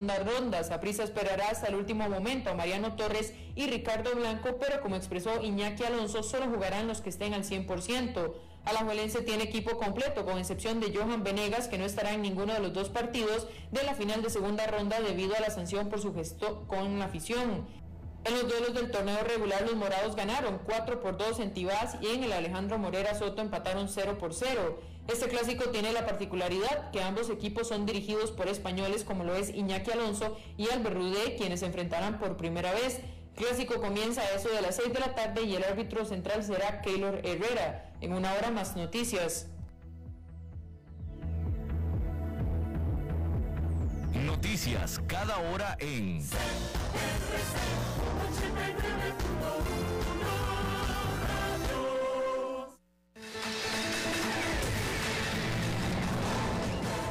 ronda. Saprissa esperará hasta el último momento a Mariano Torres y Ricardo Blanco, pero como expresó Iñaki Alonso, solo jugarán los que estén al 100%. Alajuelense tiene equipo completo, con excepción de Johan Venegas, que no estará en ninguno de los dos partidos de la final de segunda ronda debido a la sanción por su gesto con la afición. En los duelos del torneo regular los morados ganaron 4 por 2 en Tibás y en el Alejandro Morera Soto empataron 0 por 0. Este clásico tiene la particularidad que ambos equipos son dirigidos por españoles como lo es Iñaki Alonso y Albert Rudé, quienes se enfrentarán por primera vez. Clásico comienza a eso de las 6 de la tarde y el árbitro central será Keylor Herrera. En una hora más noticias. Noticias cada hora en...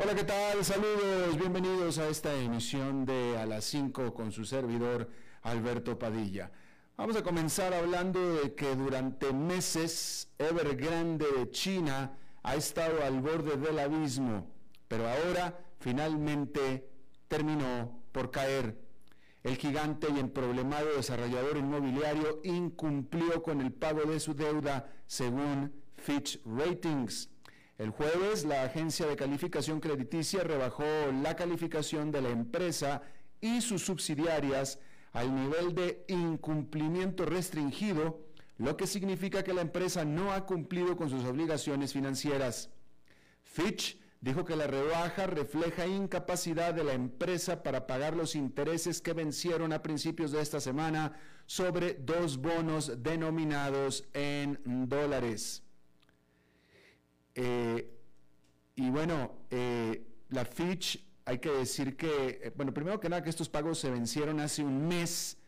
Hola, ¿qué tal? Saludos, bienvenidos a esta emisión de A las 5 con su servidor Alberto Padilla. Vamos a comenzar hablando de que durante meses Evergrande de China ha estado al borde del abismo, pero ahora finalmente terminó por caer. El gigante y emproblemado desarrollador inmobiliario incumplió con el pago de su deuda según Fitch Ratings. El jueves, la agencia de calificación crediticia rebajó la calificación de la empresa y sus subsidiarias al nivel de incumplimiento restringido, lo que significa que la empresa no ha cumplido con sus obligaciones financieras. Fitch dijo que la rebaja refleja incapacidad de la empresa para pagar los intereses que vencieron a principios de esta semana sobre dos bonos denominados en dólares. Eh, y bueno, eh, la Fitch, hay que decir que, eh, bueno, primero que nada que estos pagos se vencieron hace un mes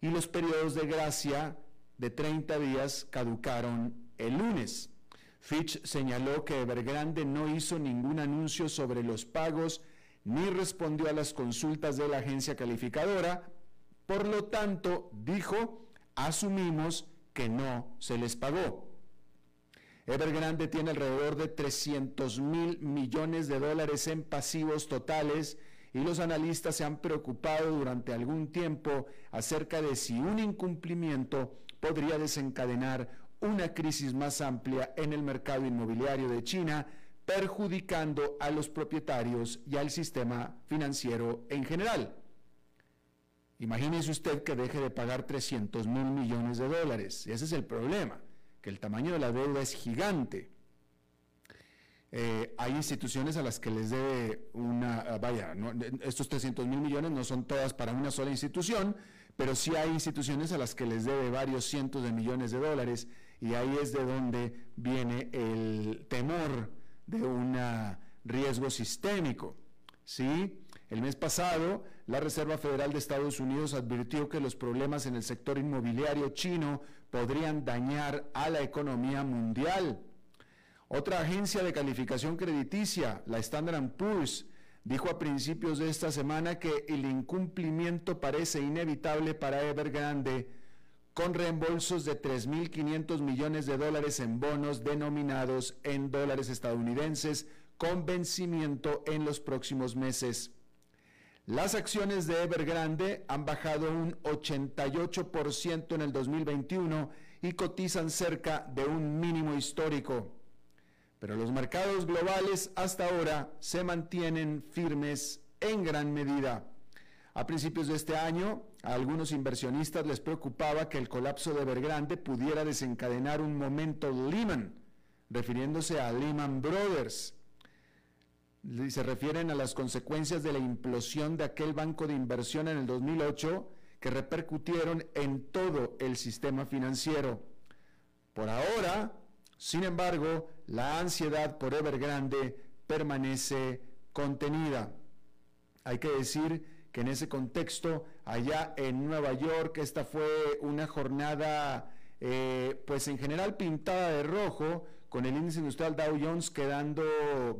y los periodos de gracia de 30 días caducaron el lunes. Fitch señaló que Evergrande no hizo ningún anuncio sobre los pagos ni respondió a las consultas de la agencia calificadora, por lo tanto, dijo, asumimos que no se les pagó. Evergrande tiene alrededor de 300 mil millones de dólares en pasivos totales y los analistas se han preocupado durante algún tiempo acerca de si un incumplimiento podría desencadenar una crisis más amplia en el mercado inmobiliario de China, perjudicando a los propietarios y al sistema financiero en general. Imagínese usted que deje de pagar 300 mil millones de dólares. Ese es el problema el tamaño de la deuda es gigante. Eh, hay instituciones a las que les debe una, ah, vaya, estos 300 mil millones no son todas para una sola institución, pero sí hay instituciones a las que les debe varios cientos de millones de dólares y ahí es de donde viene el temor de un riesgo sistémico. ¿sí? El mes pasado, la Reserva Federal de Estados Unidos advirtió que los problemas en el sector inmobiliario chino podrían dañar a la economía mundial. Otra agencia de calificación crediticia, la Standard Poor's, dijo a principios de esta semana que el incumplimiento parece inevitable para Evergrande con reembolsos de 3.500 millones de dólares en bonos denominados en dólares estadounidenses con vencimiento en los próximos meses. Las acciones de Evergrande han bajado un 88% en el 2021 y cotizan cerca de un mínimo histórico. Pero los mercados globales hasta ahora se mantienen firmes en gran medida. A principios de este año, a algunos inversionistas les preocupaba que el colapso de Evergrande pudiera desencadenar un momento Lehman, refiriéndose a Lehman Brothers. Se refieren a las consecuencias de la implosión de aquel banco de inversión en el 2008 que repercutieron en todo el sistema financiero. Por ahora, sin embargo, la ansiedad por Evergrande permanece contenida. Hay que decir que en ese contexto, allá en Nueva York, esta fue una jornada, eh, pues en general pintada de rojo, con el índice industrial Dow Jones quedando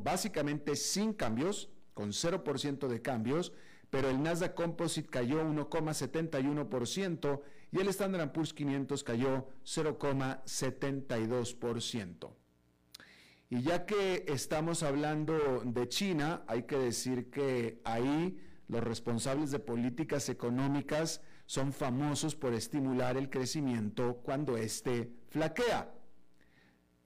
básicamente sin cambios, con 0% de cambios, pero el Nasdaq Composite cayó 1,71% y el Standard Poor's 500 cayó 0,72%. Y ya que estamos hablando de China, hay que decir que ahí los responsables de políticas económicas son famosos por estimular el crecimiento cuando éste flaquea.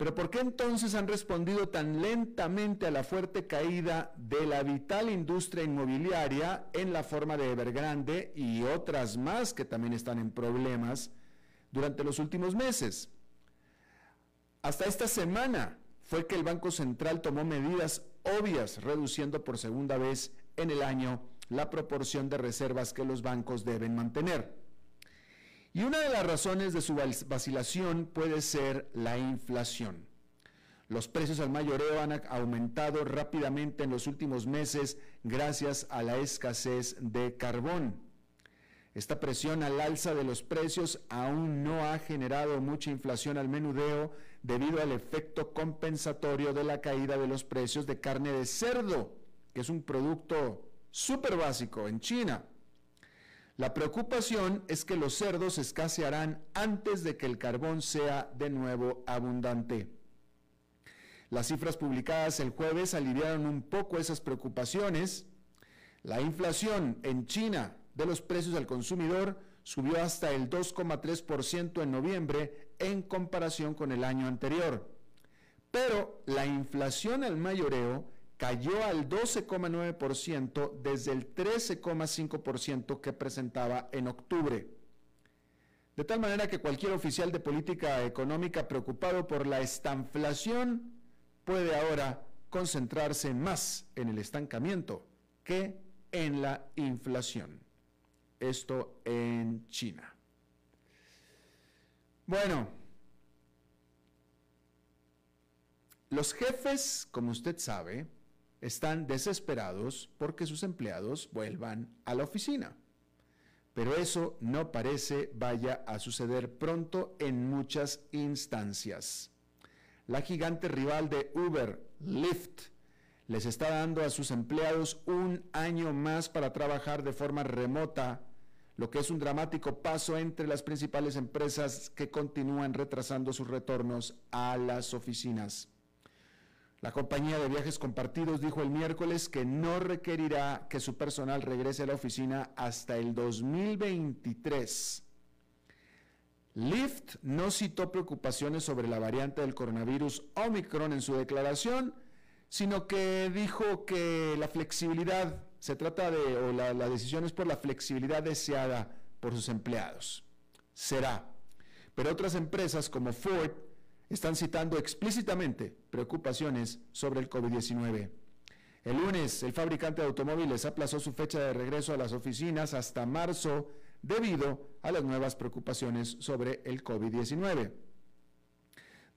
Pero ¿por qué entonces han respondido tan lentamente a la fuerte caída de la vital industria inmobiliaria en la forma de Evergrande y otras más que también están en problemas durante los últimos meses? Hasta esta semana fue que el Banco Central tomó medidas obvias reduciendo por segunda vez en el año la proporción de reservas que los bancos deben mantener. Y una de las razones de su vacilación puede ser la inflación. Los precios al mayoreo han aumentado rápidamente en los últimos meses gracias a la escasez de carbón. Esta presión al alza de los precios aún no ha generado mucha inflación al menudeo debido al efecto compensatorio de la caída de los precios de carne de cerdo, que es un producto súper básico en China. La preocupación es que los cerdos escasearán antes de que el carbón sea de nuevo abundante. Las cifras publicadas el jueves aliviaron un poco esas preocupaciones. La inflación en China de los precios al consumidor subió hasta el 2,3% en noviembre en comparación con el año anterior. Pero la inflación al mayoreo cayó al 12,9% desde el 13,5% que presentaba en octubre. De tal manera que cualquier oficial de política económica preocupado por la estanflación puede ahora concentrarse más en el estancamiento que en la inflación. Esto en China. Bueno, los jefes, como usted sabe, están desesperados porque sus empleados vuelvan a la oficina. Pero eso no parece vaya a suceder pronto en muchas instancias. La gigante rival de Uber, Lyft, les está dando a sus empleados un año más para trabajar de forma remota, lo que es un dramático paso entre las principales empresas que continúan retrasando sus retornos a las oficinas. La compañía de viajes compartidos dijo el miércoles que no requerirá que su personal regrese a la oficina hasta el 2023. Lyft no citó preocupaciones sobre la variante del coronavirus Omicron en su declaración, sino que dijo que la flexibilidad, se trata de, o la, la decisión es por la flexibilidad deseada por sus empleados. Será. Pero otras empresas como Ford están citando explícitamente preocupaciones sobre el COVID-19. El lunes, el fabricante de automóviles aplazó su fecha de regreso a las oficinas hasta marzo debido a las nuevas preocupaciones sobre el COVID-19.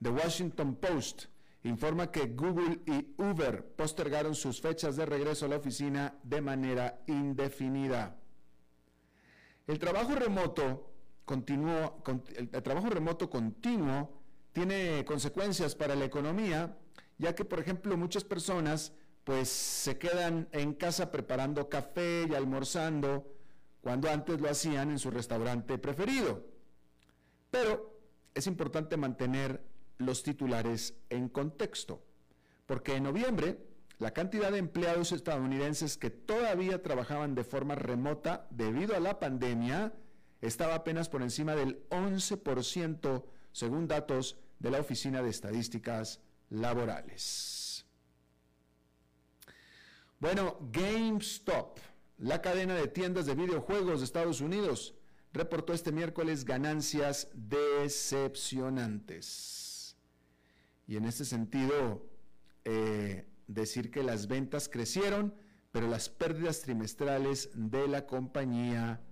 The Washington Post informa que Google y Uber postergaron sus fechas de regreso a la oficina de manera indefinida. El trabajo remoto continuó, el trabajo remoto continuo tiene consecuencias para la economía, ya que, por ejemplo, muchas personas pues se quedan en casa preparando café y almorzando cuando antes lo hacían en su restaurante preferido. Pero es importante mantener los titulares en contexto, porque en noviembre la cantidad de empleados estadounidenses que todavía trabajaban de forma remota debido a la pandemia estaba apenas por encima del 11%, según datos de la Oficina de Estadísticas Laborales. Bueno, GameStop, la cadena de tiendas de videojuegos de Estados Unidos, reportó este miércoles ganancias decepcionantes. Y en este sentido, eh, decir que las ventas crecieron, pero las pérdidas trimestrales de la compañía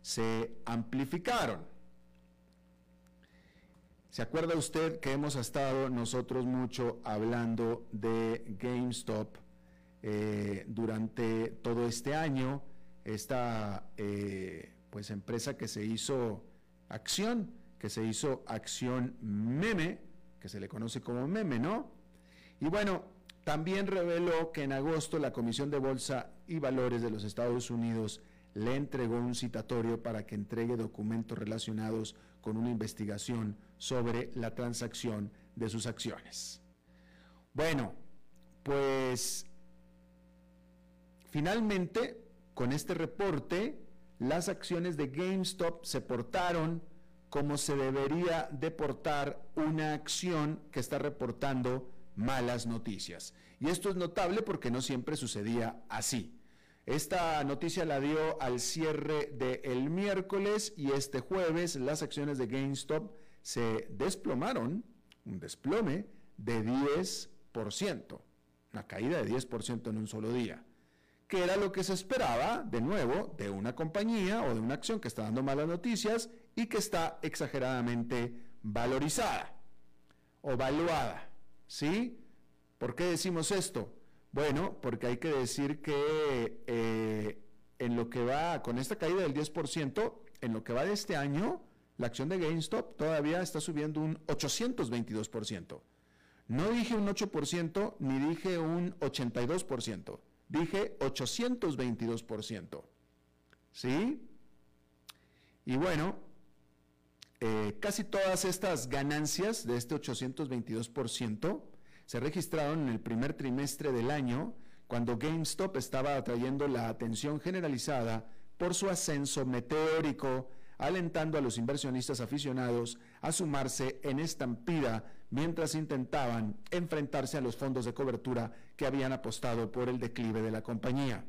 se amplificaron. ¿Se acuerda usted que hemos estado nosotros mucho hablando de GameStop eh, durante todo este año? Esta eh, pues empresa que se hizo acción, que se hizo acción meme, que se le conoce como meme, ¿no? Y bueno, también reveló que en agosto la Comisión de Bolsa y Valores de los Estados Unidos le entregó un citatorio para que entregue documentos relacionados con una investigación sobre la transacción de sus acciones. Bueno, pues finalmente, con este reporte, las acciones de GameStop se portaron como se debería deportar una acción que está reportando malas noticias. Y esto es notable porque no siempre sucedía así. Esta noticia la dio al cierre del miércoles y este jueves las acciones de GameStop se desplomaron, un desplome de 10%, una caída de 10% en un solo día, que era lo que se esperaba, de nuevo, de una compañía o de una acción que está dando malas noticias y que está exageradamente valorizada o valuada. ¿Sí? ¿Por qué decimos esto? Bueno, porque hay que decir que eh, en lo que va, con esta caída del 10%, en lo que va de este año, la acción de GameStop todavía está subiendo un 822%. No dije un 8%, ni dije un 82%, dije 822%. ¿Sí? Y bueno, eh, casi todas estas ganancias de este 822%, se registraron en el primer trimestre del año, cuando GameStop estaba atrayendo la atención generalizada por su ascenso meteórico, alentando a los inversionistas aficionados a sumarse en estampida mientras intentaban enfrentarse a los fondos de cobertura que habían apostado por el declive de la compañía.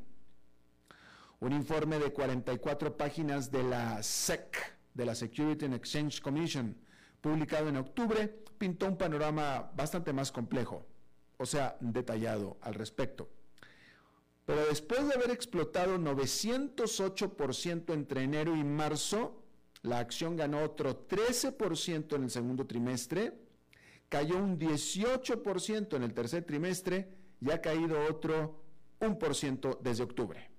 Un informe de 44 páginas de la SEC, de la Security and Exchange Commission, publicado en octubre, pintó un panorama bastante más complejo, o sea, detallado al respecto. Pero después de haber explotado 908% entre enero y marzo, la acción ganó otro 13% en el segundo trimestre, cayó un 18% en el tercer trimestre y ha caído otro 1% desde octubre.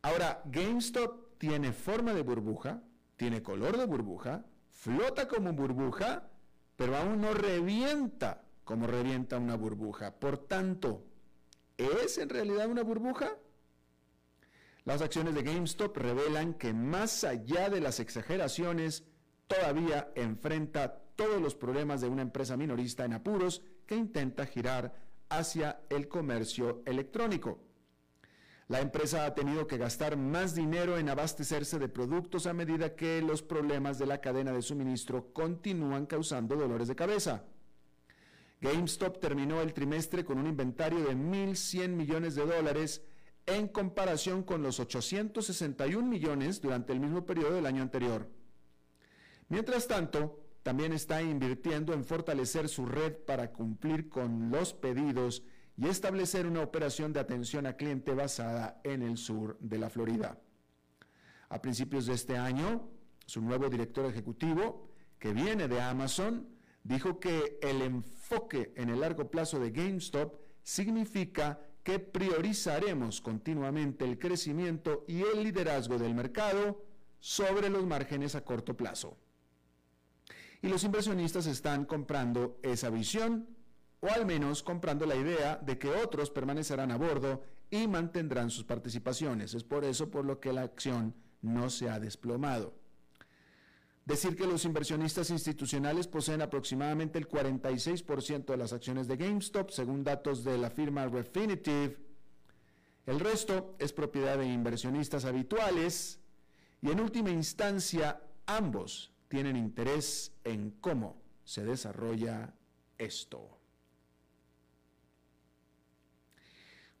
Ahora, GameStop tiene forma de burbuja, tiene color de burbuja, flota como burbuja, pero aún no revienta como revienta una burbuja. Por tanto, ¿es en realidad una burbuja? Las acciones de GameStop revelan que más allá de las exageraciones, todavía enfrenta todos los problemas de una empresa minorista en apuros que intenta girar hacia el comercio electrónico. La empresa ha tenido que gastar más dinero en abastecerse de productos a medida que los problemas de la cadena de suministro continúan causando dolores de cabeza. GameStop terminó el trimestre con un inventario de 1.100 millones de dólares en comparación con los 861 millones durante el mismo periodo del año anterior. Mientras tanto, también está invirtiendo en fortalecer su red para cumplir con los pedidos y establecer una operación de atención a cliente basada en el sur de la Florida. A principios de este año, su nuevo director ejecutivo, que viene de Amazon, dijo que el enfoque en el largo plazo de GameStop significa que priorizaremos continuamente el crecimiento y el liderazgo del mercado sobre los márgenes a corto plazo. Y los inversionistas están comprando esa visión o al menos comprando la idea de que otros permanecerán a bordo y mantendrán sus participaciones. Es por eso por lo que la acción no se ha desplomado. Decir que los inversionistas institucionales poseen aproximadamente el 46% de las acciones de GameStop, según datos de la firma Refinitiv. El resto es propiedad de inversionistas habituales y en última instancia ambos tienen interés en cómo se desarrolla esto.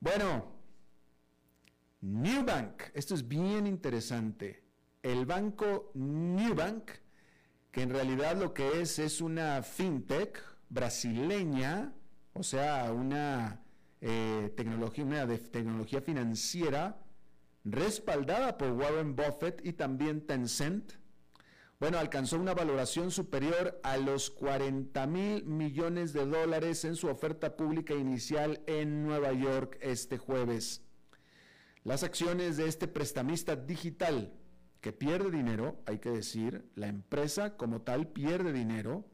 Bueno, Newbank, esto es bien interesante. El banco Newbank, que en realidad lo que es es una fintech brasileña, o sea, una eh, tecnología, una de tecnología financiera respaldada por Warren Buffett y también Tencent. Bueno, alcanzó una valoración superior a los 40 mil millones de dólares en su oferta pública inicial en Nueva York este jueves. Las acciones de este prestamista digital que pierde dinero, hay que decir, la empresa como tal pierde dinero,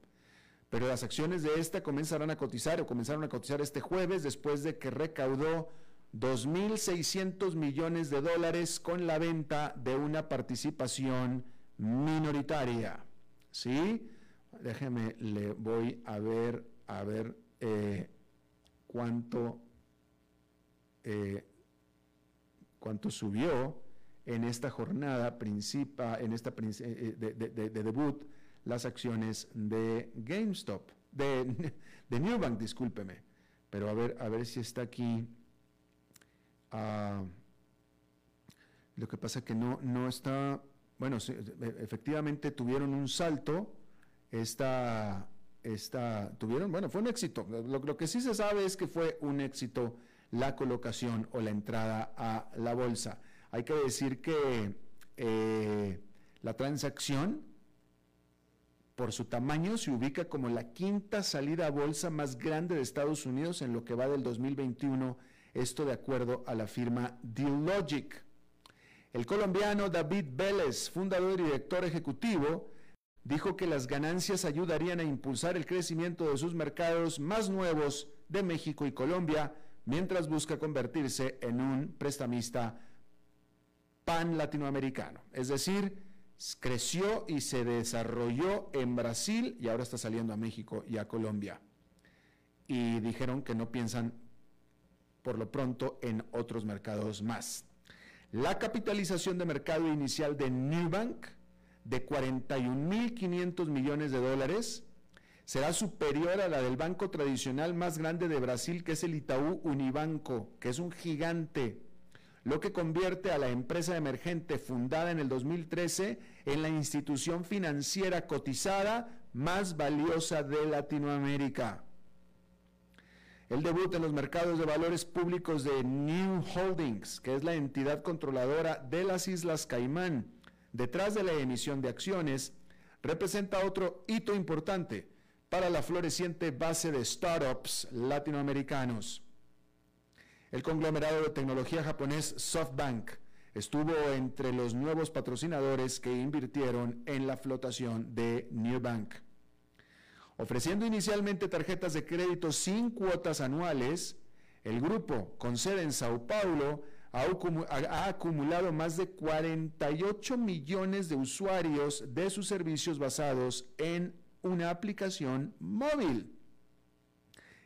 pero las acciones de esta comenzarán a cotizar o comenzaron a cotizar este jueves después de que recaudó 2.600 millones de dólares con la venta de una participación minoritaria. ¿Sí? Déjeme, le voy a ver, a ver eh, cuánto, eh, cuánto subió en esta jornada principal, en esta eh, de debut las acciones de GameStop, de, de Newbank, discúlpeme. Pero a ver, a ver si está aquí. Ah, lo que pasa que no, no está, bueno, e, efectivamente tuvieron un salto, esta, esta, tuvieron, bueno, fue un éxito. Lo, que sí se sabe es que fue un éxito la colocación o la entrada a la bolsa. Hay que decir que eh, la transacción por su tamaño, se ubica como la quinta salida a bolsa más grande de Estados Unidos en lo que va del 2021, esto de acuerdo a la firma Dealogic. El colombiano David Vélez, fundador y director ejecutivo, dijo que las ganancias ayudarían a impulsar el crecimiento de sus mercados más nuevos de México y Colombia, mientras busca convertirse en un prestamista pan latinoamericano, es decir, creció y se desarrolló en Brasil y ahora está saliendo a México y a Colombia. Y dijeron que no piensan por lo pronto en otros mercados más. La capitalización de mercado inicial de Newbank de 41.500 millones de dólares será superior a la del banco tradicional más grande de Brasil, que es el Itaú Unibanco, que es un gigante lo que convierte a la empresa emergente fundada en el 2013 en la institución financiera cotizada más valiosa de Latinoamérica. El debut en los mercados de valores públicos de New Holdings, que es la entidad controladora de las Islas Caimán, detrás de la emisión de acciones, representa otro hito importante para la floreciente base de startups latinoamericanos. El conglomerado de tecnología japonés SoftBank estuvo entre los nuevos patrocinadores que invirtieron en la flotación de Newbank. Ofreciendo inicialmente tarjetas de crédito sin cuotas anuales, el grupo, con sede en Sao Paulo, ha, acumulado más de 48 millones de usuarios de sus servicios basados en una aplicación móvil.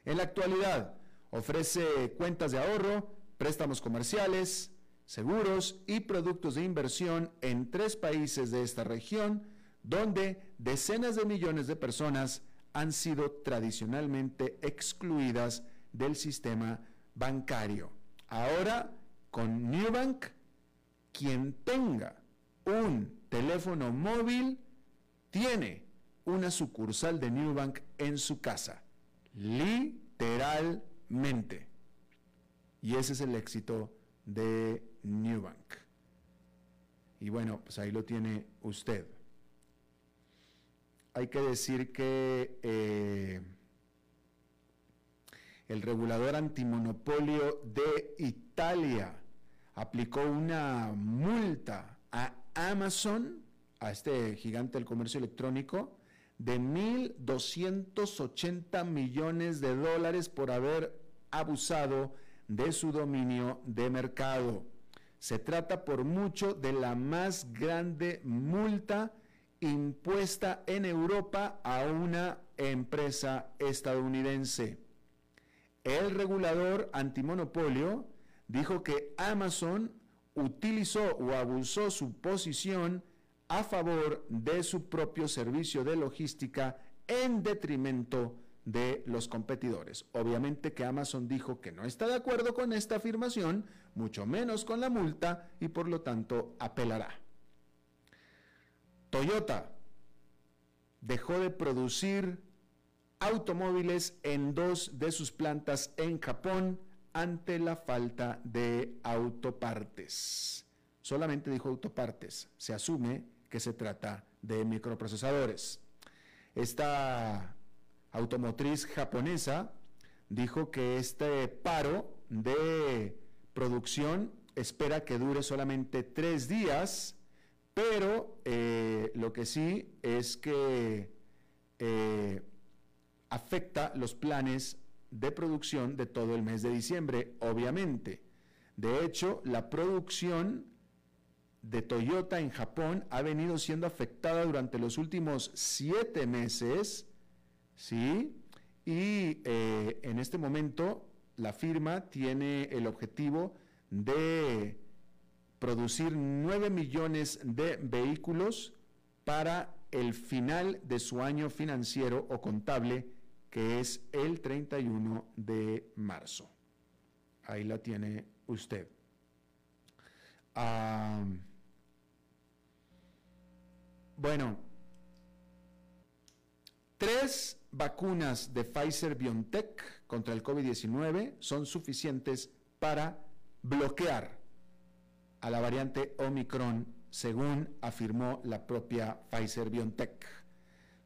En la actualidad, Ofrece cuentas de ahorro, préstamos comerciales, seguros y productos de inversión en tres países de esta región, donde decenas de millones de personas han sido tradicionalmente excluidas del sistema bancario. Ahora, con Newbank, quien tenga un teléfono móvil tiene una sucursal de Newbank en su casa. Literalmente mente. Y ese es el éxito de Newbank. Y bueno, pues ahí lo tiene usted. Hay que decir que eh, el regulador antimonopolio de Italia aplicó una multa a Amazon, a este gigante del comercio electrónico, de 1.280 millones de dólares por haber abusado de su dominio de mercado. Se trata por mucho de la más grande multa impuesta en Europa a una empresa estadounidense. El regulador antimonopolio dijo que Amazon utilizó o abusó su posición a favor de su propio servicio de logística en detrimento de los competidores. Obviamente que Amazon dijo que no está de acuerdo con esta afirmación, mucho menos con la multa y por lo tanto apelará. Toyota dejó de producir automóviles en dos de sus plantas en Japón ante la falta de autopartes. Solamente dijo autopartes. Se asume que se trata de microprocesadores. Esta automotriz japonesa dijo que este paro de producción espera que dure solamente tres días, pero eh, lo que sí es que eh, afecta los planes de producción de todo el mes de diciembre, obviamente. De hecho, la producción de Toyota en Japón ha venido siendo afectada durante los últimos siete meses, ¿sí? Y eh, en este momento la firma tiene el objetivo de producir 9 millones de vehículos para el final de su año financiero o contable, que es el 31 de marzo. Ahí la tiene usted. Bueno, tres vacunas de Pfizer BioNTech contra el COVID-19 son suficientes para bloquear a la variante Omicron, según afirmó la propia Pfizer BioNTech.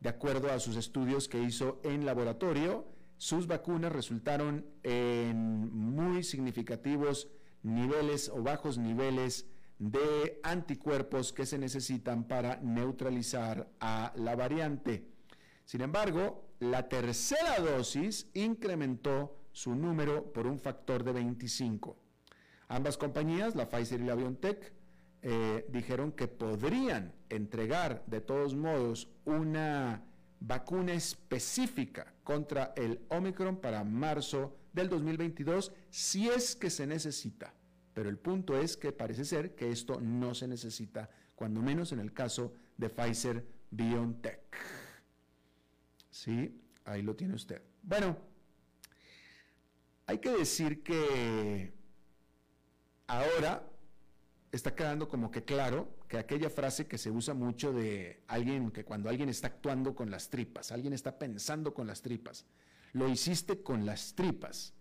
De acuerdo a sus estudios que hizo en laboratorio, sus vacunas resultaron en muy significativos niveles o bajos niveles de anticuerpos que se necesitan para neutralizar a la variante. Sin embargo, la tercera dosis incrementó su número por un factor de 25. Ambas compañías, la Pfizer y la BioNTech, eh, dijeron que podrían entregar de todos modos una vacuna específica contra el Omicron para marzo del 2022 si es que se necesita. Pero el punto es que parece ser que esto no se necesita, cuando menos en el caso de Pfizer BioNTech. Sí, ahí lo tiene usted. Bueno, hay que decir que ahora está quedando como que claro que aquella frase que se usa mucho de alguien que cuando alguien está actuando con las tripas, alguien está pensando con las tripas, lo hiciste con las tripas,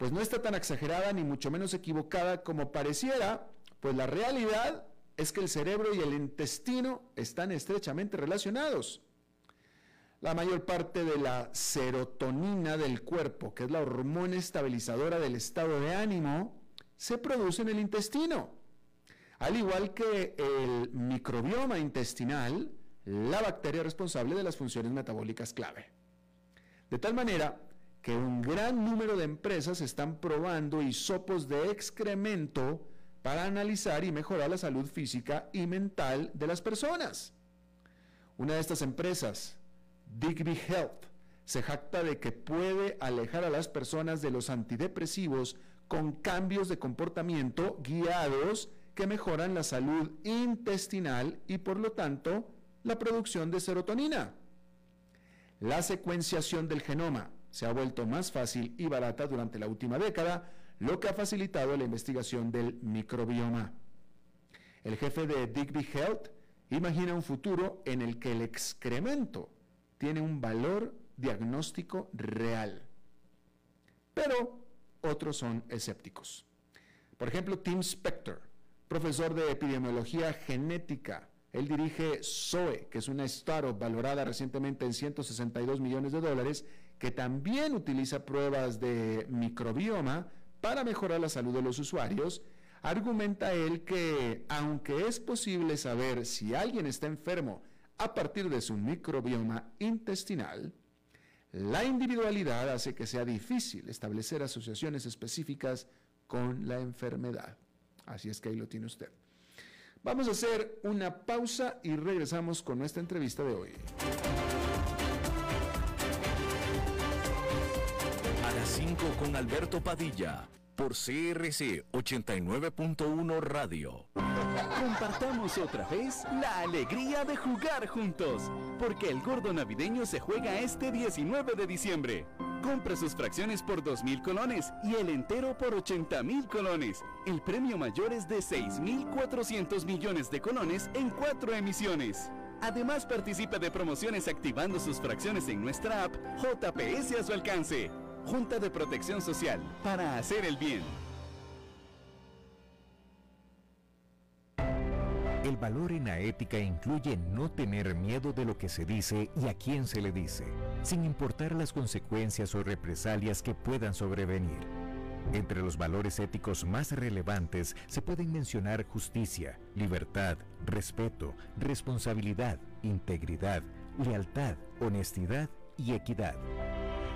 pues no está tan exagerada ni mucho menos equivocada como pareciera, pues la realidad es que el cerebro y el intestino están estrechamente relacionados. La mayor parte de la serotonina del cuerpo, que es la hormona estabilizadora del estado de ánimo, se produce en el intestino. Al igual que el microbioma intestinal, la bacteria responsable de las funciones metabólicas clave. De tal manera que un gran número de empresas están probando hisopos de excremento para analizar y mejorar la salud física y mental de las personas. Una de estas empresas, Digby Health, se jacta de que puede alejar a las personas de los antidepresivos con cambios de comportamiento guiados que mejoran la salud intestinal y por lo tanto la producción de serotonina. La secuenciación del genoma se ha vuelto más fácil y barata durante la última década, lo que ha facilitado la investigación del microbioma. El jefe de Digby Health imagina un futuro en el que el excremento tiene un valor diagnóstico real. Pero otros son escépticos. Por ejemplo, Tim Spector, profesor de epidemiología genética. Él dirige SOE, que es una startup valorada recientemente en 162 millones de dólares, que también utiliza pruebas de microbioma para mejorar la salud de los usuarios. Argumenta él que, aunque es posible saber si alguien está enfermo a partir de su microbioma intestinal, la individualidad hace que sea difícil establecer asociaciones específicas con la enfermedad. Así es que ahí lo tiene usted. Vamos a hacer una pausa y regresamos con nuestra entrevista de hoy. A las 5 con Alberto Padilla por CRC 89.1 Radio. Compartamos otra vez la alegría de jugar juntos, porque el gordo navideño se juega este 19 de diciembre. Compra sus fracciones por 2.000 colones y el entero por 80.000 colones. El premio mayor es de 6.400 millones de colones en cuatro emisiones. Además participe de promociones activando sus fracciones en nuestra app JPS a su alcance. Junta de Protección Social, para hacer el bien. El valor en la ética incluye no tener miedo de lo que se dice y a quién se le dice, sin importar las consecuencias o represalias que puedan sobrevenir. Entre los valores éticos más relevantes se pueden mencionar justicia, libertad, respeto, responsabilidad, integridad, lealtad, honestidad y equidad.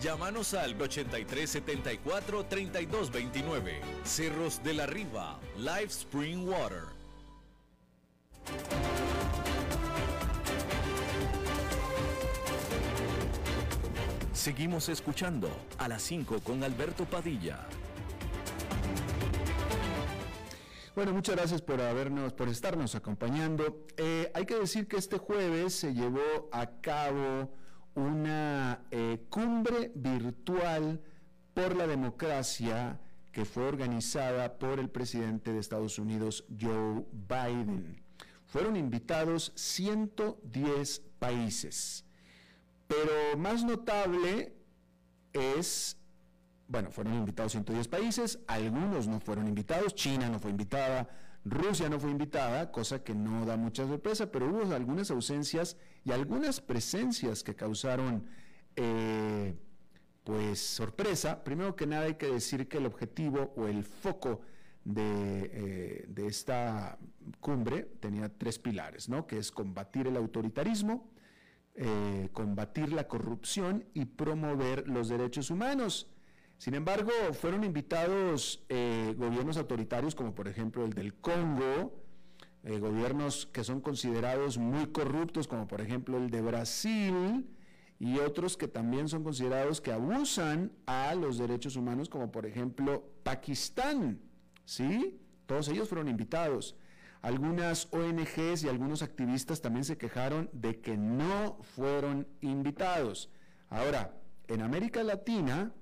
Llámanos al 8374-3229. Cerros de la Riva, Live Spring Water. Seguimos escuchando a las 5 con Alberto Padilla. Bueno, muchas gracias por habernos, por estarnos acompañando. Eh, hay que decir que este jueves se llevó a cabo una eh, cumbre virtual por la democracia que fue organizada por el presidente de Estados Unidos, Joe Biden. Fueron invitados 110 países, pero más notable es, bueno, fueron invitados 110 países, algunos no fueron invitados, China no fue invitada, Rusia no fue invitada, cosa que no da mucha sorpresa, pero hubo algunas ausencias y algunas presencias que causaron eh, pues sorpresa. Primero que nada hay que decir que el objetivo o el foco de, eh, esta cumbre tenía tres pilares, ¿no? que es combatir el autoritarismo, eh, combatir la corrupción y promover los derechos humanos. Sin embargo, fueron invitados eh, gobiernos autoritarios como por ejemplo el del Congo, eh, gobiernos que son considerados muy corruptos como por ejemplo el de Brasil y otros que también son considerados que abusan a los derechos humanos como por ejemplo Pakistán. ¿Sí? Todos ellos fueron invitados. Algunas ONGs y algunos activistas también se quejaron de que no fueron invitados. Ahora, en América Latina,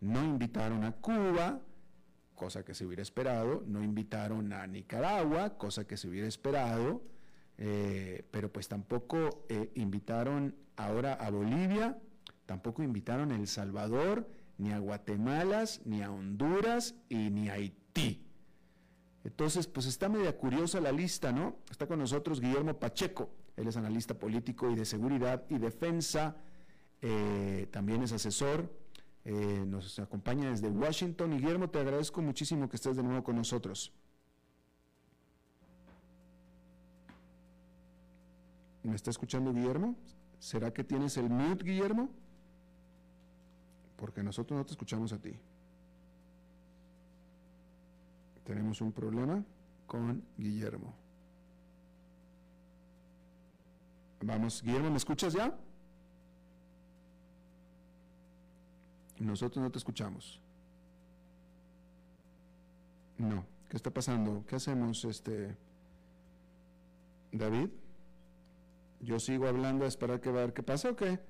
no invitaron a Cuba, cosa que se hubiera esperado, no invitaron a Nicaragua, cosa que se hubiera esperado, eh, pero pues tampoco eh, invitaron ahora a Bolivia, tampoco invitaron a El Salvador, ni a Guatemala, ni a Honduras y ni a Haití. Entonces, pues está media curiosa la lista, ¿no? Está con nosotros Guillermo Pacheco, él es analista político y de seguridad y defensa, eh, también es asesor eh, nos acompaña desde Washington. Guillermo, te agradezco muchísimo que estés de nuevo con nosotros. ¿Me está escuchando Guillermo? ¿Será que tienes el mute, Guillermo? Porque nosotros no te escuchamos a ti. Tenemos un problema con Guillermo. Vamos, Guillermo, ¿me escuchas ya? Nosotros no te escuchamos. No. ¿Qué está pasando? ¿Qué hacemos, este David? Yo sigo hablando a esperar que va a ver qué pasa o qué.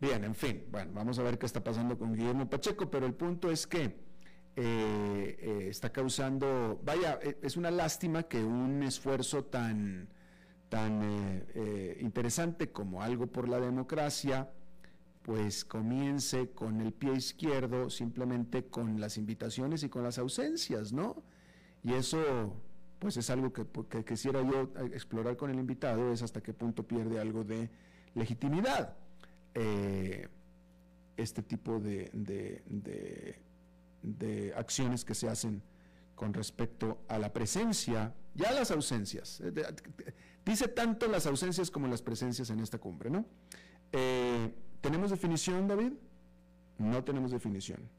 Bien, en fin, bueno, vamos a ver qué está pasando con Guillermo Pacheco, pero el punto es que eh, eh, está causando, vaya, e, es una lástima que un esfuerzo tan, tan eh, interesante como algo por la democracia, pues comience con el pie izquierdo, simplemente con las invitaciones y con las ausencias, ¿no? Y eso, pues es algo que, quisiera yo explorar con el invitado, es hasta qué punto pierde algo de legitimidad eh, este tipo de, de, acciones que se hacen con respecto a la presencia y a las ausencias. Eh, dice tanto las ausencias como las presencias en esta cumbre, ¿no? Eh, ¿Tenemos definición, David? No tenemos definición.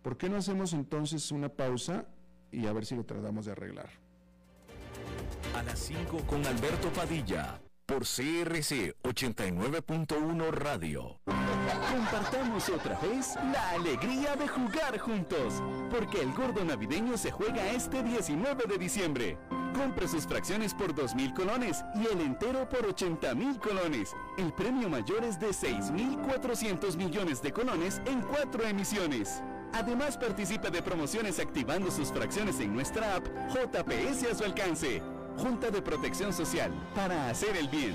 ¿Por qué no hacemos entonces una pausa y a ver si lo tratamos de arreglar? A las 5 con Alberto Padilla por CRC 89.1 Radio. Compartamos otra vez la alegría de jugar juntos, porque el gordo navideño se juega este 19 de diciembre. Compre sus fracciones por 2.000 colones y el entero por 80.000 colones. El premio mayor es de 6.400 millones de colones en cuatro emisiones. Además participe de promociones activando sus fracciones en nuestra app JPS a su alcance. Junta de Protección Social, para hacer el bien.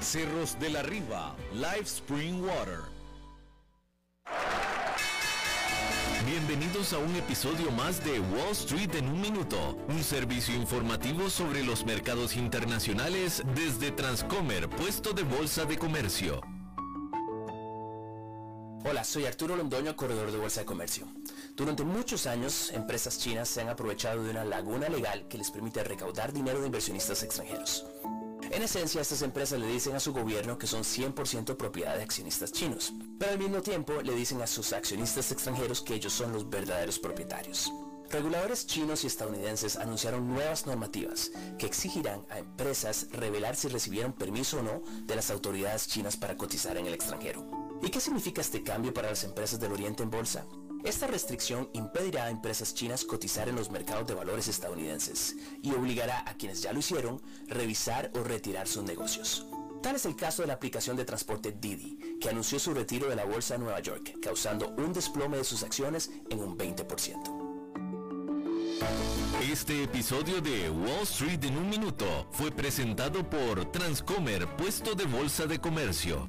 Cerros de la Riva, Live Spring Water. Bienvenidos a un episodio más de Wall Street en un minuto, un servicio informativo sobre los mercados internacionales desde Transcomer, puesto de bolsa de comercio. Hola, soy Arturo Londoño, corredor de Bolsa de Comercio. Durante muchos años, empresas chinas se han aprovechado de una laguna legal que les permite recaudar dinero de inversionistas extranjeros. En esencia, estas empresas le dicen a su gobierno que son 100% propiedad de accionistas chinos, pero al mismo tiempo le dicen a sus accionistas extranjeros que ellos son los verdaderos propietarios. Reguladores chinos y estadounidenses anunciaron nuevas normativas que exigirán a empresas revelar si recibieron permiso o no de las autoridades chinas para cotizar en el extranjero. ¿Y qué significa este cambio para las empresas del Oriente en bolsa? Esta restricción impedirá a empresas chinas cotizar en los mercados de valores estadounidenses y obligará a quienes ya lo hicieron revisar o retirar sus negocios. Tal es el caso de la aplicación de transporte Didi, que anunció su retiro de la bolsa de Nueva York, causando un desplome de sus acciones en un 20%. Este episodio de Wall Street en un minuto fue presentado por Transcomer, puesto de bolsa de comercio.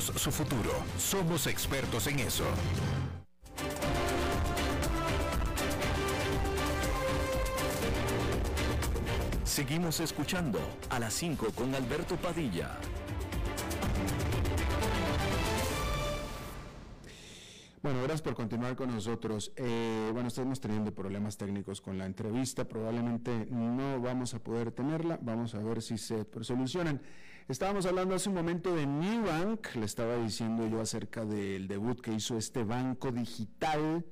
su futuro. Somos expertos en eso. Seguimos escuchando a las 5 con Alberto Padilla. Bueno, gracias por continuar con nosotros. Eh, bueno, estamos teniendo problemas técnicos con la entrevista, probablemente no vamos a poder tenerla, vamos a ver si se solucionan. Estábamos hablando hace un momento de Bank, le estaba diciendo yo acerca del debut que hizo este banco digital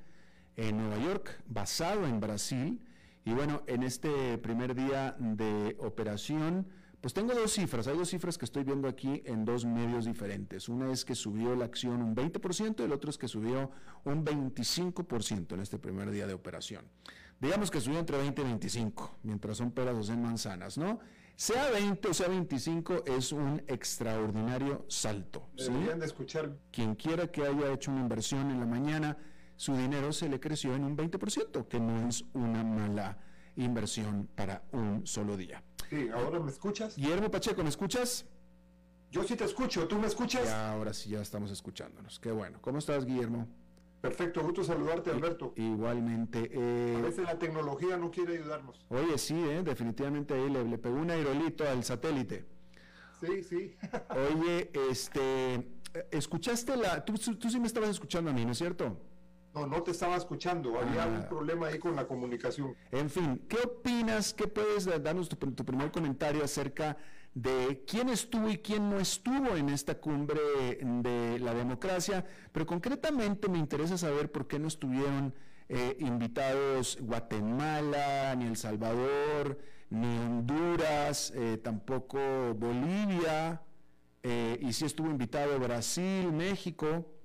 en Nueva York, basado en Brasil, Y bueno, en este primer día de operación, pues tengo dos cifras, hay dos cifras que estoy viendo aquí en dos medios diferentes. Una es que subió la acción un 20% y el otro es que subió un 25% en este primer día de operación. Digamos que subió entre 20 y 25, mientras son peras en manzanas, ¿no? Sea 20 o sea 25 es un extraordinario salto. Deberían de escuchar. Quien quiera que haya hecho una inversión en la mañana, su dinero se le creció en un 20%, que no es una mala inversión para un solo día. Sí, ahora me escuchas. Guillermo Pacheco, ¿me escuchas? Yo sí te escucho, ¿tú me escuchas? ahora sí, ya estamos escuchándonos. Qué bueno. ¿Cómo estás, Guillermo? Perfecto, gusto saludarte, Alberto. Igualmente. Eh, a veces la tecnología no quiere ayudarnos. Oye, sí, eh, definitivamente ahí le, pegó un aerolito al satélite. Sí, sí. Oye, este, ¿escuchaste la... Tú, tú sí me estabas escuchando a mí, ¿no es cierto? No, no te estaba escuchando, había ah. un problema ahí con la comunicación. En fin, ¿qué opinas? ¿Qué puedes darnos tu, primer comentario acerca de quién estuvo y quién no estuvo en esta cumbre de la democracia? Pero concretamente me interesa saber por qué no estuvieron eh, invitados Guatemala, ni El Salvador, ni Honduras, eh, tampoco Bolivia, eh, y si estuvo invitado Brasil, México.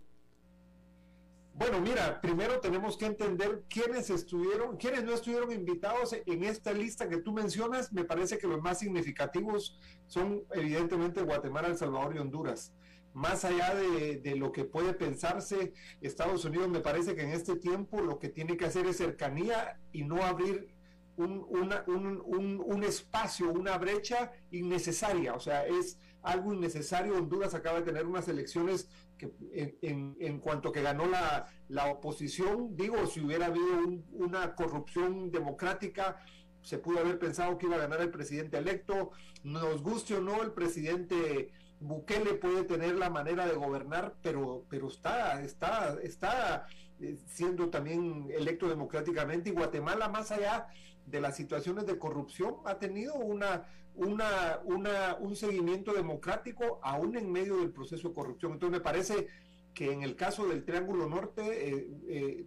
Bueno, mira, primero tenemos que entender quiénes estuvieron, quiénes no estuvieron invitados en esta lista que tú mencionas. Me parece que los más significativos son evidentemente Guatemala, El Salvador y Honduras. Más allá de, lo que puede pensarse, Estados Unidos me parece que en este tiempo lo que tiene que hacer es cercanía y no abrir un, un, un espacio, una brecha innecesaria. O sea, es algo innecesario. Honduras acaba de tener unas elecciones en, cuanto que ganó la, oposición, digo, si hubiera habido una corrupción democrática, se pudo haber pensado que iba a ganar el presidente electo, nos guste o no, el presidente Bukele puede tener la manera de gobernar, pero, pero está, está, está eh, siendo también electo democráticamente y Guatemala, más allá de las situaciones de corrupción, ha tenido una una, una, un seguimiento democrático aún en medio del proceso de corrupción. Entonces me parece que en el caso del Triángulo Norte, eh, eh,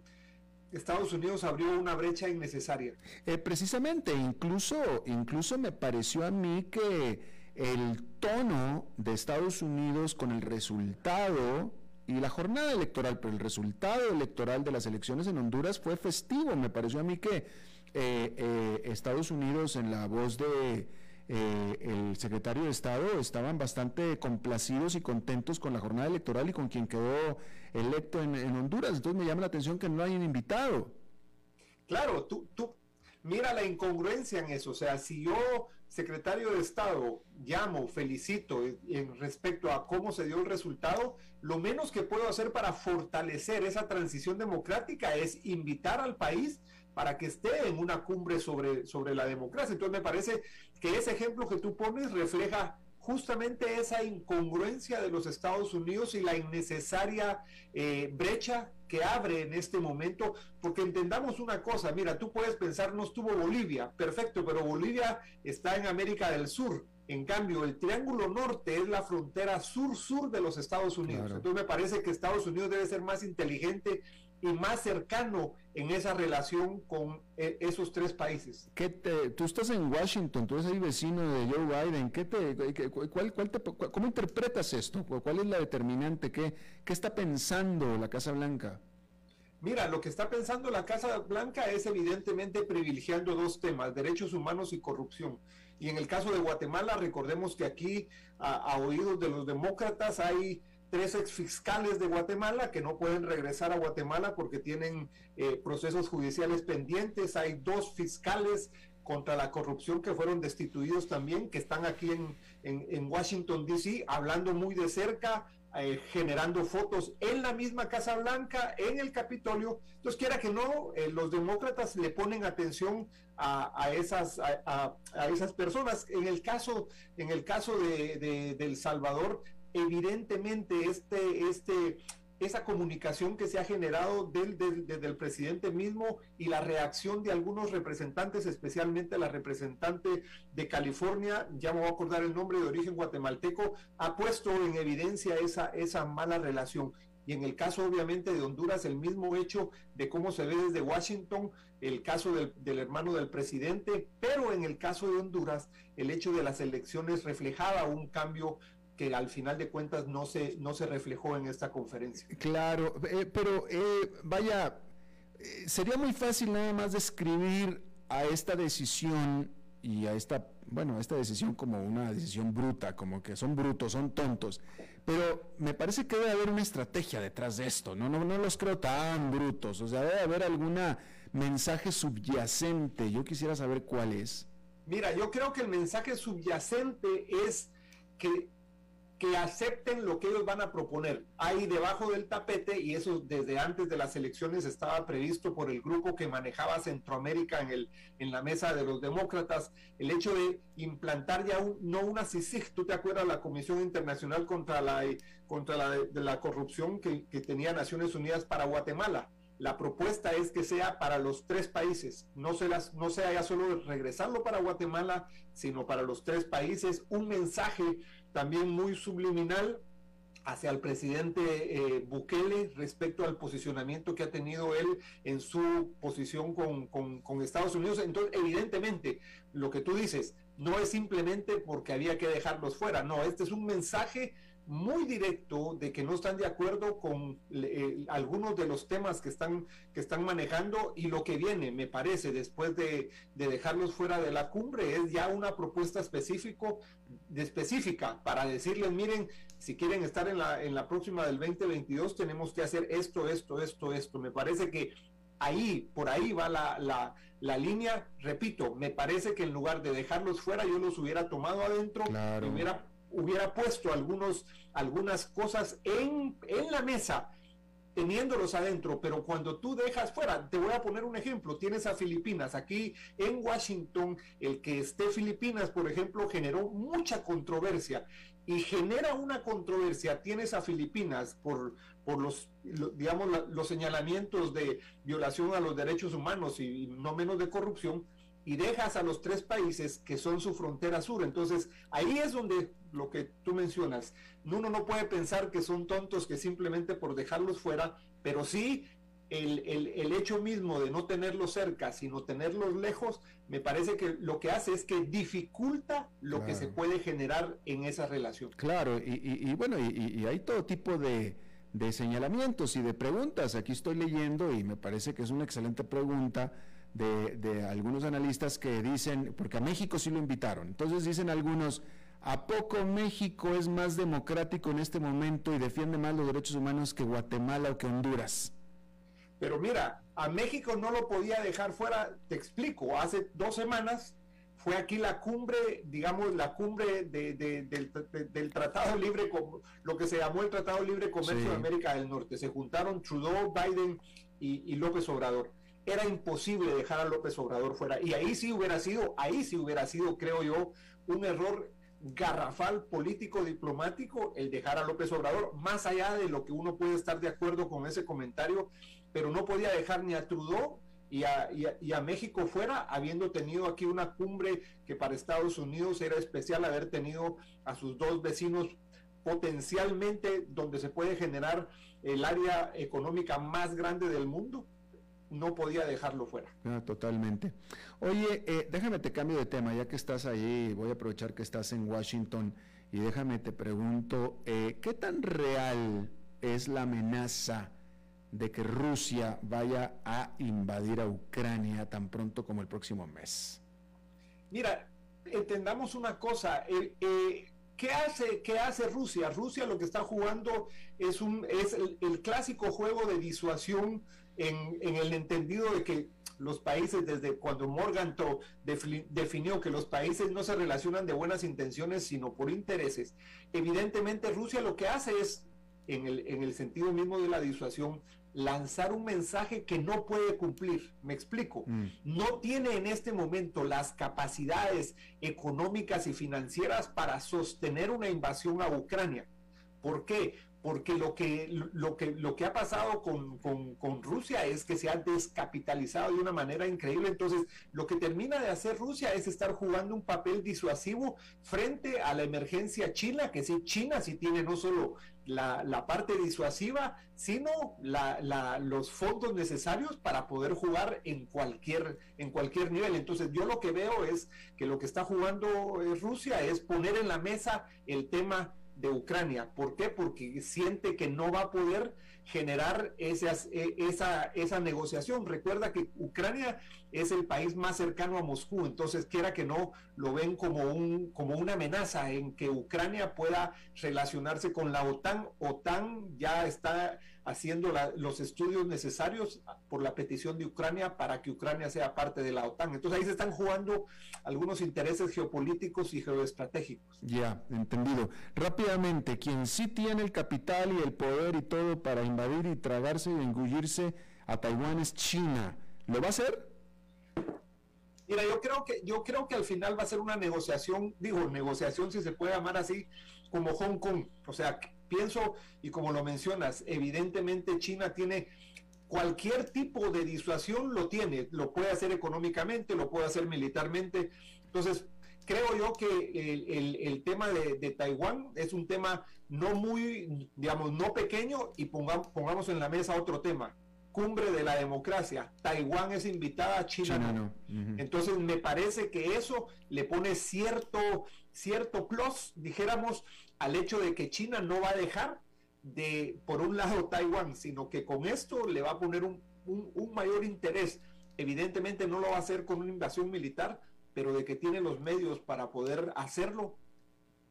Estados Unidos abrió una brecha innecesaria. Eh, precisamente, incluso, incluso me pareció a mí que el tono de Estados Unidos con el resultado y la jornada electoral, pero el resultado electoral de las elecciones en Honduras fue festivo. Me pareció a mí que Estados Unidos en la voz de eh, el secretario de Estado estaban bastante complacidos y contentos con la jornada electoral y con quien quedó electo en, Honduras. Entonces me llama la atención que no hayan invitado. Claro, tú, tú mira la incongruencia en eso. O sea, si yo, secretario de Estado, llamo, felicito en respecto a cómo se dio el resultado, lo menos que puedo hacer para fortalecer esa transición democrática es invitar al país para que esté en una cumbre sobre, sobre la democracia. Entonces me parece que ese ejemplo que tú pones refleja justamente esa incongruencia de los Estados Unidos y la innecesaria eh, brecha que abre en este momento, porque entendamos una cosa, mira, tú puedes pensar, no estuvo Bolivia, perfecto, pero Bolivia está en América del Sur, en cambio, el Triángulo Norte es la frontera sur-sur de los Estados Unidos. Entonces me parece que Estados Unidos debe ser más inteligente y más cercano en esa relación con eh, esos tres países. ¿Qué te, tú estás en Washington, tú eres ahí vecino de Joe Biden, ¿qué te, cuál, cuál te, ¿cómo interpretas esto? ¿Cuál es la determinante? ¿Qué, ¿Qué está pensando la Casa Blanca? Mira, lo que está pensando la Casa Blanca es evidentemente privilegiando dos temas, derechos humanos y corrupción. Y en el caso de Guatemala, recordemos que aquí, a oídos de los demócratas, hay tres exfiscales de Guatemala que no pueden regresar a Guatemala porque tienen eh, procesos judiciales pendientes. Hay dos fiscales contra la corrupción que fueron destituidos también, que están aquí en, en, Washington, D.C., hablando muy de cerca, eh, generando fotos en la misma Casa Blanca, en el Capitolio. Entonces, quiera que no, eh, los demócratas le ponen atención a, esas, a, esas personas. En el caso, en el caso de, de El Salvador, evidentemente este, este, esa comunicación que se ha generado desde el presidente mismo y la reacción de algunos representantes, especialmente la representante de California, ya me voy a acordar el nombre de origen guatemalteco, ha puesto en evidencia esa, esa mala relación. y en el caso obviamente de Honduras el mismo hecho de cómo se ve desde Washington el caso del, del, hermano del presidente, pero en el caso de Honduras el hecho de las elecciones reflejaba un cambio que al final de cuentas no se, no se reflejó en esta conferencia. Claro, eh, pero eh, vaya, eh, sería muy fácil nada más describir a esta decisión y a esta, bueno, a esta decisión como una decisión bruta, como que son brutos, son tontos. Pero me parece que debe haber una estrategia detrás de esto, no, no, no los creo tan brutos, o sea, debe haber alguna mensaje subyacente, yo quisiera saber cuál es. Mira, yo creo que el mensaje subyacente es que que acepten lo que ellos van a proponer. Ahí debajo del tapete, y eso desde antes de las elecciones estaba previsto por el grupo que manejaba Centroamérica en, el, en la mesa de los demócratas, el hecho de implantar ya un, no una CICIG, tú te acuerdas la Comisión Internacional contra la, contra la, de, la corrupción que, que tenía Naciones Unidas para Guatemala. La propuesta es que sea para los tres países, no, se las, no sea ya solo regresarlo para Guatemala, sino para los tres países, un mensaje también muy subliminal hacia el presidente eh, Bukele respecto al posicionamiento que ha tenido él en su posición con, con, con, Estados Unidos. Entonces, evidentemente, lo que tú dices no es simplemente porque había que dejarlos fuera, no, este es un mensaje muy directo de que no están de acuerdo con eh, algunos de los temas que están, que están manejando y lo que viene, me parece, después de, de dejarlos fuera de la cumbre, es ya una propuesta específico, de específica para decirles, miren, si quieren estar en la, en la próxima del 2022, tenemos que hacer esto, esto, esto, esto. Me parece que ahí, por ahí va la, la, la, línea. Repito, me parece que en lugar de dejarlos fuera, yo los hubiera tomado adentro y hubiera hubiera puesto algunos, algunas cosas en, en la mesa, teniéndolos adentro, pero cuando tú dejas fuera, te voy a poner un ejemplo, tienes a Filipinas, aquí en Washington, el que esté Filipinas, por ejemplo, generó mucha controversia y genera una controversia, tienes a Filipinas por, por los, digamos, los señalamientos de violación a los derechos humanos y no menos de corrupción, y dejas a los tres países que son su frontera sur. Entonces, ahí es donde lo que tú mencionas, uno no puede pensar que son tontos que simplemente por dejarlos fuera, pero sí el, el, hecho mismo de no tenerlos cerca, sino tenerlos lejos, me parece que lo que hace es que dificulta lo claro. que se puede generar en esa relación. Claro, y, y, y bueno, y, y, hay todo tipo de, de señalamientos y de preguntas. Aquí estoy leyendo y me parece que es una excelente pregunta de, de, algunos analistas que dicen, porque a México sí lo invitaron, entonces dicen algunos, ¿a poco México es más democrático en este momento y defiende más los derechos humanos que Guatemala o que Honduras? Pero mira, a México no lo podía dejar fuera, te explico, hace dos semanas fue aquí la cumbre, digamos, la cumbre de, de, del, del, Tratado Libre, lo que se llamó el Tratado Libre Comercio sí. de América del Norte. Se juntaron Trudeau, Biden y, y López Obrador era imposible dejar a López Obrador fuera. Y ahí sí hubiera sido, ahí sí hubiera sido, creo yo, un error garrafal político diplomático el dejar a López Obrador, más allá de lo que uno puede estar de acuerdo con ese comentario, pero no podía dejar ni a Trudeau y a, y a, a México fuera, habiendo tenido aquí una cumbre que para Estados Unidos era especial haber tenido a sus dos vecinos potencialmente donde se puede generar el área económica más grande del mundo no podía dejarlo fuera. Ah, totalmente. Oye, eh, déjame te cambio de tema, ya que estás ahí, voy a aprovechar que estás en Washington y déjame te pregunto, eh, ¿qué tan real es la amenaza de que Rusia vaya a invadir a Ucrania tan pronto como el próximo mes? Mira, entendamos una cosa, eh, ¿Qué hace, ¿Qué hace Rusia? Rusia lo que está jugando es, un, es el, el clásico juego de disuasión en, en, el entendido de que los países, desde cuando Morgan definió que los países no se relacionan de buenas intenciones, sino por intereses, evidentemente Rusia lo que hace es, en el, en el sentido mismo de la disuasión, lanzar un mensaje que no puede cumplir. Me explico. Mm. No tiene en este momento las capacidades económicas y financieras para sostener una invasión a Ucrania. ¿Por qué? Porque lo que, lo que, lo que ha pasado con, con, Rusia es que se ha descapitalizado de una manera increíble. Entonces, lo que termina de hacer Rusia es estar jugando un papel disuasivo frente a la emergencia china, que sí, China sí tiene no solo la, la parte disuasiva, sino la, los fondos necesarios para poder jugar en cualquier, en cualquier nivel. Entonces, yo lo que veo es que lo que está jugando eh, Rusia es poner en la mesa el tema de Ucrania. ¿Por qué? Porque siente que no va a poder generar esas, e, esa, esa negociación. Recuerda que Ucrania es el país más cercano a Moscú, entonces quiera que no lo ven como, un, como una amenaza en que Ucrania pueda relacionarse con la OTAN. OTAN ya está haciendo los estudios necesarios por la petición de Ucrania para que Ucrania sea parte de la OTAN. Entonces ahí se están jugando algunos intereses geopolíticos y geoestratégicos. Ya, entendido. Rápidamente, quien sí tiene el capital y el poder y todo para invadir y tragarse y engullirse a Taiwán es China. ¿Lo va a hacer? Mira, yo creo que yo creo que al final va a ser una negociación, digo, negociación si se puede llamar así, como Hong Kong. O sea, pienso, y como lo mencionas, evidentemente China tiene cualquier tipo de disuasión, lo tiene, lo puede hacer económicamente, lo puede hacer militarmente. Entonces, creo yo que el, tema de, Taiwán es un tema no muy, digamos, no pequeño y pongamos, pongamos en la mesa otro tema. Cumbre de la democracia. Taiwán es invitada, China, no. Entonces me parece que eso le pone cierto, cierto plus, dijéramos, al hecho de que China no va a dejar de, por un lado, Taiwán, sino que con esto le va a poner un, mayor interés. Evidentemente no lo va a hacer con una invasión militar, pero de que tiene los medios para poder hacerlo,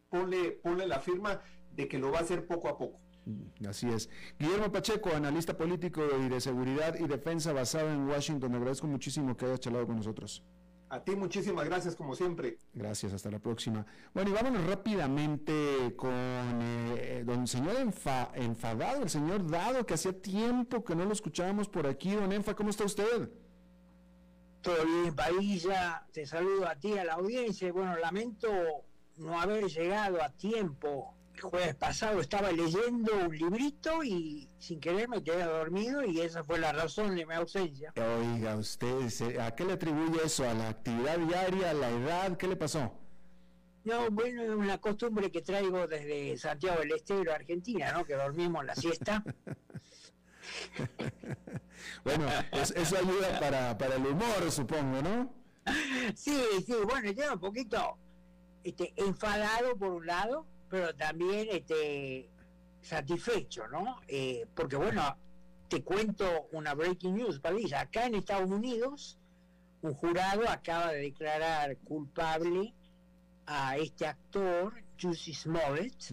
ponle, ponle la firma de que lo va a hacer poco a poco. Mm, así es. Guillermo Pacheco, analista político y de seguridad y defensa basado en Washington. Agradezco muchísimo que haya charlado con nosotros. A ti muchísimas gracias como siempre. Gracias, hasta la próxima. Bueno, y vámonos rápidamente con eh, don señor enfadado, el señor Dado, que hacía tiempo que no lo escuchábamos por aquí. Don Enfa, ¿cómo está usted? Todo bien, Padilla. Te saludo a ti, a la audiencia. Bueno, lamento no haber llegado a tiempo jueves pasado estaba leyendo un librito y sin querer me quedé dormido y esa fue la razón de mi ausencia. Oiga, usted, ¿a qué le atribuye eso? ¿A la actividad diaria, a la edad? ¿Qué le pasó? No, bueno, es una costumbre que traigo desde Santiago del Estero, Argentina, ¿no? Que dormimos la siesta. bueno, eso ayuda para, para el humor, supongo, ¿no? Sí, sí, bueno, lleva un poquito este, enfadado por un lado, pero también este, satisfecho, ¿no? Eh, porque bueno, te cuento una breaking news, Padilla. Acá en Estados Unidos, un jurado acaba de declarar culpable a este actor, Juicy Smollett,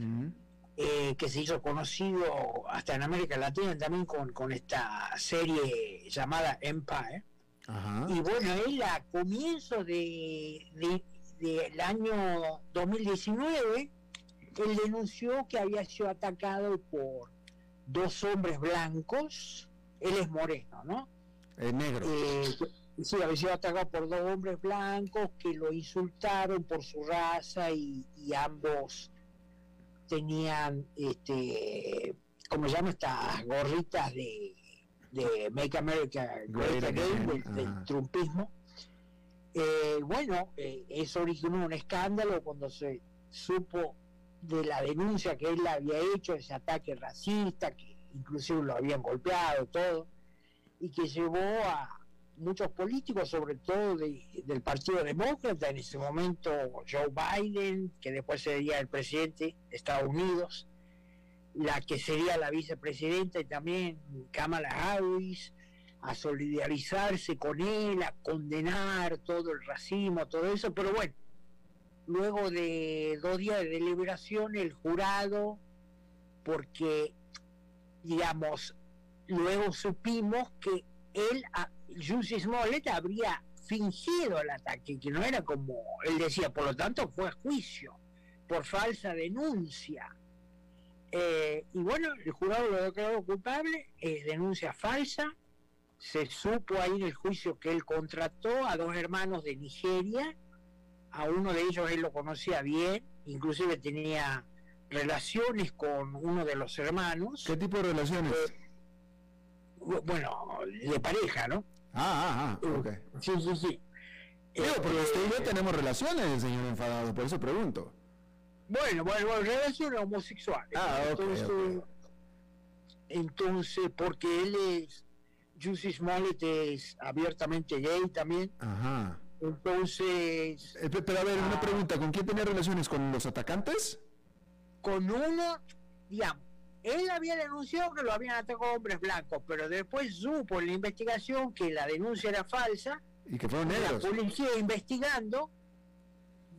eh, que se hizo conocido hasta en América Latina también con, esta serie llamada Empire. Y bueno, él a comienzos de, del año 2019 él denunció que había sido atacado por dos hombres blancos, él es moreno, ¿no? Es negro. Eh, sí, había sido atacado por dos hombres blancos que lo insultaron por su raza y, ambos tenían, este, ¿cómo se llama? Estas gorritas de, de Make America Great Again, del, trumpismo. Eh, bueno, eh, eso originó un escándalo cuando se supo de la denuncia que él había hecho, ese ataque racista, que inclusive lo habían golpeado, todo, y que llevó a muchos políticos, sobre todo del Partido Demócrata, en ese momento Joe Biden, que después sería el presidente de Estados Unidos, la que sería la vicepresidenta y también Kamala Harris, a solidarizarse con él, a condenar todo el racismo, todo eso, pero bueno, luego de dos días de deliberación, el jurado, porque, digamos, luego supimos que él, Jussi Smollett, habría fingido el ataque, que no era como él decía, por lo tanto fue a juicio por falsa denuncia. Eh, y bueno, el jurado lo declaró culpable, es denuncia falsa. Se supo ahí en el juicio que él contrató a dos hermanos de Nigeria a uno de ellos él lo conocía bien, inclusive tenía relaciones con uno de los hermanos. ¿Qué tipo de relaciones? bueno, de pareja, ¿no? Ah, ah, ah, ok. Sí, sí, sí. Digo, porque usted y yo tenemos relaciones, señor enfadado, por eso pregunto. Bueno, bueno, bueno relaciones homosexuales. Ah, ok, entonces, entonces, porque él es, Juicy Smollett es abiertamente gay también. Ajá. Entonces, Eh, pe- pero a ver, una Ah. pregunta, ¿con quién tenía relaciones? ¿Con los atacantes? con uno, digamos, él había denunciado que lo habían atacado hombres blancos, pero después supo en la investigación que la denuncia era falsa. Y que fueron La negros. policía investigando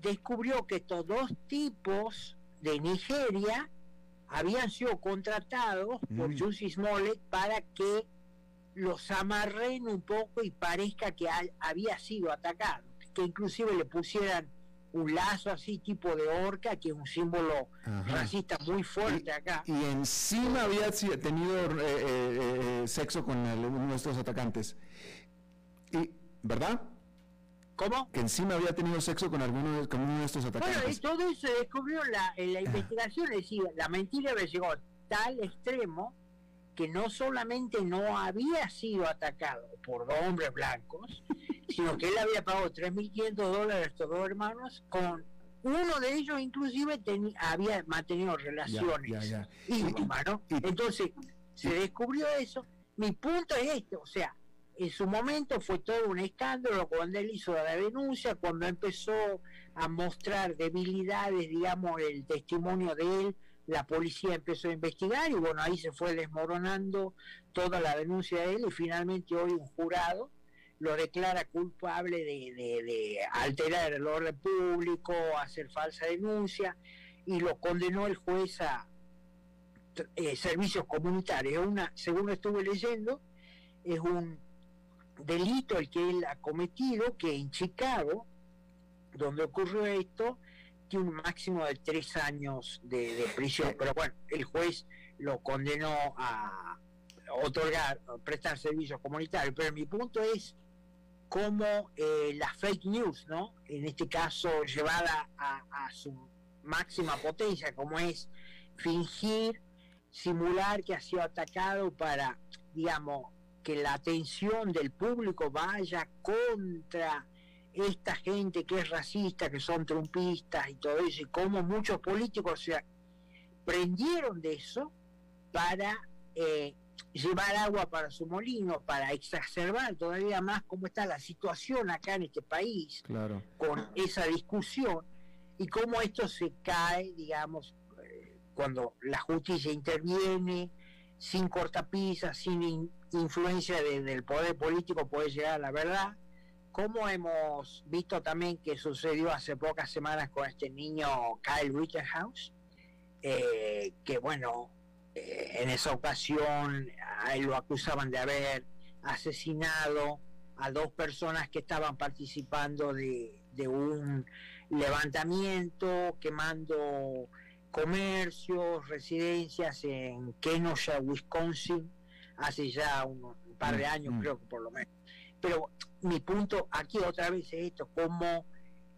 descubrió que estos dos tipos de Nigeria habían sido contratados por Mm. Jussie Smollett para que los amarren un poco y parezca que ha- había sido atacado, que inclusive le pusieran un lazo así tipo de horca, que es un símbolo Ajá. racista muy fuerte acá. Y encima había tenido eh, eh, eh, sexo con el- uno de estos atacantes. Y, ¿Verdad? ¿Cómo? Que encima había tenido sexo con alguno de, con uno de estos Bueno, y atacantes. todo eso se descubrió la, en la investigación, es decir, la mentira a tal extremo que no solamente no había sido atacado por dos hombres blancos, sino que él había pagado 3.500 dólares a estos dos hermanos, con uno de ellos inclusive teni- había mantenido relaciones ya, ya. íntimas, ¿no? Entonces, se descubrió eso. Mi punto es este, o sea, en su momento fue todo un escándalo cuando él hizo la denuncia, cuando empezó a mostrar debilidades, digamos, el testimonio de él, la policía empezó a investigar y bueno, ahí se fue desmoronando toda la denuncia de él y finalmente hoy un jurado lo declara culpable de, alterar el orden público, hacer falsa denuncia y lo condenó el juez a eh, servicios comunitarios. Una, según estuve leyendo, es un delito el que él ha cometido, que en Chicago, donde ocurrió esto, un máximo de tres años de, prisión. Pero bueno, el juez lo condenó a otorgar, prestar servicios comunitarios. Pero mi punto es cómo eh, la fake news, ¿no? En este caso, llevada a, a su máxima potencia, como es fingir, simular que ha sido atacado para, digamos, que la atención del público vaya contra esta gente que es racista, que son trumpistas y todo eso, y cómo muchos políticos se prendieron de eso para eh, llevar agua para su molino, para exacerbar todavía más cómo está la situación acá en este país Claro. con esa discusión y cómo esto se cae, digamos, eh, cuando la justicia interviene sin cortapisas, sin in- influencia de- del poder político puede llegar a la verdad, como hemos visto también que sucedió hace pocas semanas con este niño Kyle Rittenhouse, eh, que bueno, eh, en esa ocasión a él lo acusaban de haber asesinado a dos personas que estaban participando de, de un levantamiento, quemando comercios, residencias en Kenosha, Wisconsin, hace ya un, un par de Mm, años, mm. creo que por lo menos. Pero mi punto aquí otra vez es esto, como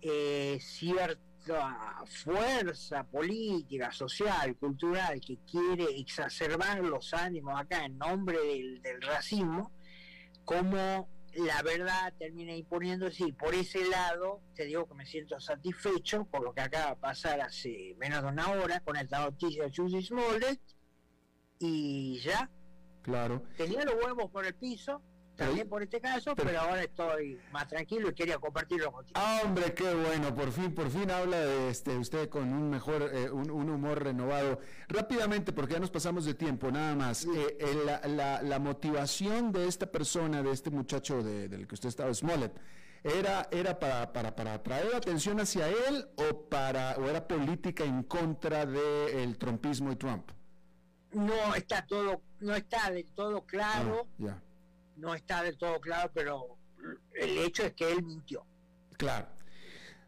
eh, cierta fuerza política, social, cultural, que quiere exacerbar los ánimos acá en nombre del, del racismo, como la verdad termina imponiéndose y por ese lado te digo que me siento satisfecho por lo que acaba de pasar hace menos de una hora con esta noticia de Juicy Smollett y ya Claro. tenía los huevos por el piso también por este caso pero- pero ahora estoy más tranquilo y quería compartirlo contigo Ah, hombre, qué bueno, por fin, por fin habla de este, usted con un mejor, eh, un, un humor renovado. Rápidamente, porque ya nos pasamos de tiempo, nada más. eh, eh, la, la- la motivación de esta persona, de este muchacho de- del que usted estaba, Smollett, ¿era, era para, para, para atraer atención hacia él o, para, o era política en contra del trumpismo y Trump? no está todo no está del todo claro Ah, ya, no está del todo claro pero el hecho es que él mintió claro.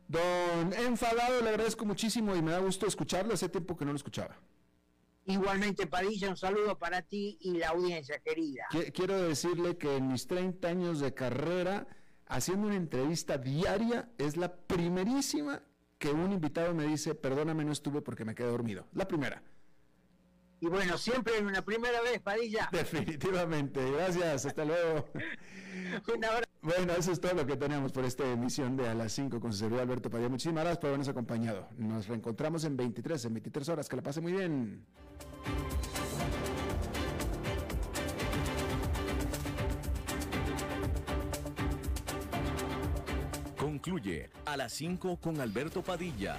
Don Enfadado, le agradezco muchísimo y me da gusto escucharlo. Hace tiempo que no lo escuchaba. igualmente Padilla un saludo para ti y la audiencia querida Qui- Quiero decirle que en mis 30 años de carrera, haciendo una entrevista diaria, es la primerísima que un invitado me dice, perdóname, no estuve porque me quedé dormido. La primera. Y bueno, siempre en una primera vez, Padilla. Definitivamente. Gracias. Hasta luego. Un abrazo. Bueno, eso es todo lo que tenemos por esta emisión de A las 5 con su servidor Alberto Padilla. Muchísimas gracias por habernos acompañado. Nos reencontramos en 23, en 23 horas. Que la pase muy bien. Concluye A las 5 con Alberto Padilla.